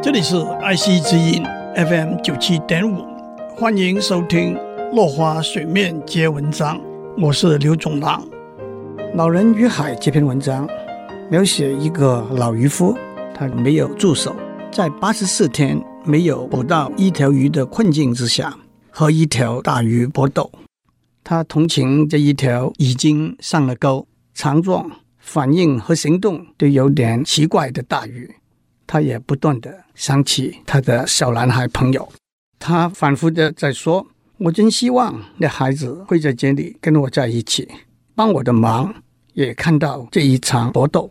这里是爱惜之音 FM 九七点五，欢迎收听《落花水面皆文章》，我是刘总郎。《老人与海》这篇文章描写一个老渔夫，他没有助手，在八十四天没有捕到一条鱼的困境之下，和一条大鱼搏斗。他同情这一条已经上了钩、强壮、反应和行动都有点奇怪的大鱼。他也不断地想起他的小男孩朋友，他反复的在说：“我真希望那孩子会在这里跟我在一起，帮我的忙，也看到这一场搏斗。”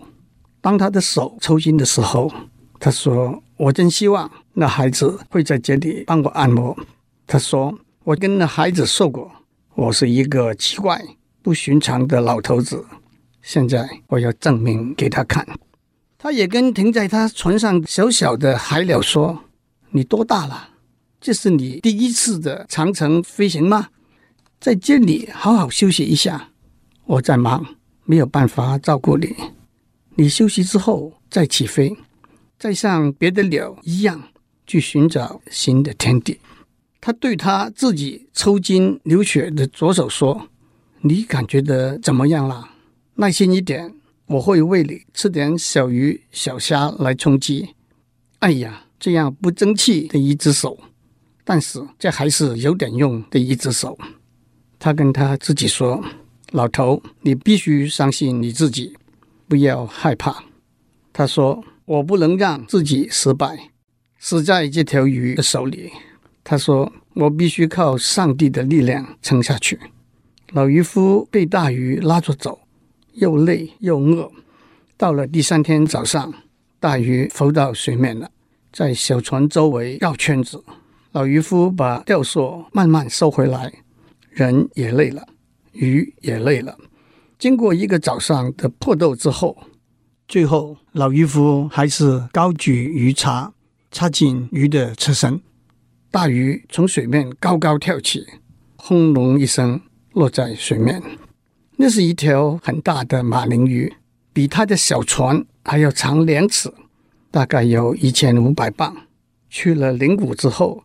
当他的手抽筋的时候，他说：“我真希望那孩子会在这里帮我按摩。”他说：“我跟那孩子说过，我是一个奇怪、不寻常的老头子，现在我要证明给他看。”他也跟停在他船上小小的海鸟说：“你多大了？这是你第一次的长城飞行吗？在这里好好休息一下。我在忙，没有办法照顾你。你休息之后再起飞，再像别的鸟一样去寻找新的天地。”他对他自己抽筋流血的左手说：“你感觉得怎么样了？耐心一点。”我会喂你吃点小鱼小虾来充饥。哎呀，这样不争气的一只手，但是这还是有点用的一只手。他跟他自己说：“老头，你必须相信你自己，不要害怕。”他说：“我不能让自己失败，死在这条鱼的手里。”他说：“我必须靠上帝的力量撑下去。”老渔夫被大鱼拉着走。又累又饿，到了第三天早上，大鱼浮到水面了，在小船周围绕圈子。老渔夫把钓索慢慢收回来，人也累了，鱼也累了。经过一个早上的破斗之后，最后老渔夫还是高举鱼叉，插进鱼的车身，大鱼从水面高高跳起，轰隆一声落在水面。那是一条很大的马林鱼，比他的小船还要长两尺，大概有一千五百磅。去了灵谷之后，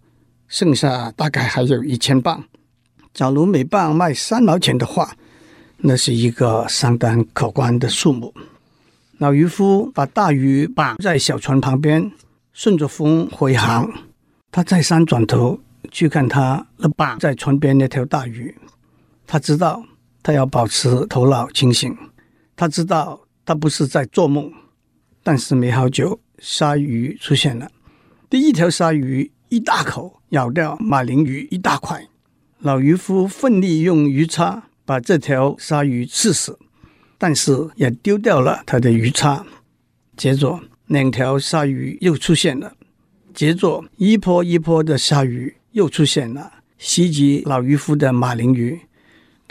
剩下大概还有一千磅。假如每磅卖三毛钱的话，那是一个相当可观的数目。老渔夫把大鱼绑在小船旁边，顺着风回航。他再三转头去看他那绑在船边那条大鱼，他知道。他要保持头脑清醒，他知道他不是在做梦。但是没好久，鲨鱼出现了。第一条鲨鱼一大口咬掉马林鱼一大块，老渔夫奋力用鱼叉把这条鲨鱼刺死，但是也丢掉了他的鱼叉。接着两条鲨鱼又出现了，接着一波一波的鲨鱼又出现了，袭击老渔夫的马林鱼。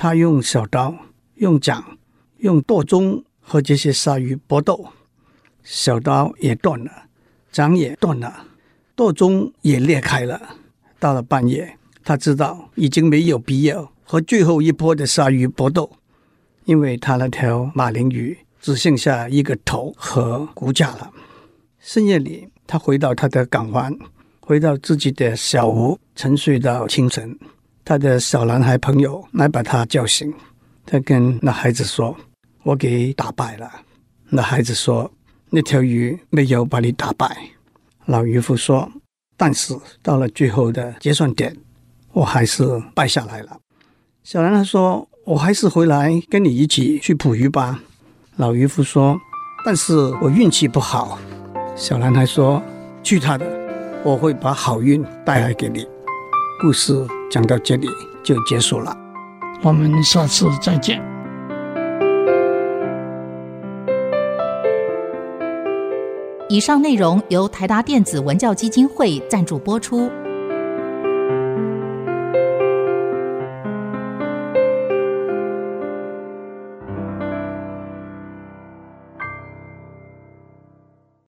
他用小刀、用桨、用舵中和这些鲨鱼搏斗，小刀也断了，桨也断了，舵中也裂开了。到了半夜，他知道已经没有必要和最后一波的鲨鱼搏斗，因为他那条马林鱼只剩下一个头和骨架了。深夜里，他回到他的港湾，回到自己的小屋，沉睡到清晨。他的小男孩朋友来把他叫醒，他跟那孩子说：“我给打败了。”那孩子说：“那条鱼没有把你打败。”老渔夫说：“但是到了最后的结算点，我还是败下来了。”小男孩说：“我还是回来跟你一起去捕鱼吧。”老渔夫说：“但是我运气不好。”小男孩说：“去他的，我会把好运带来给你。”故事讲到这里就结束了，我们下次再见。以上内容由台达电子文教基金会赞助播出。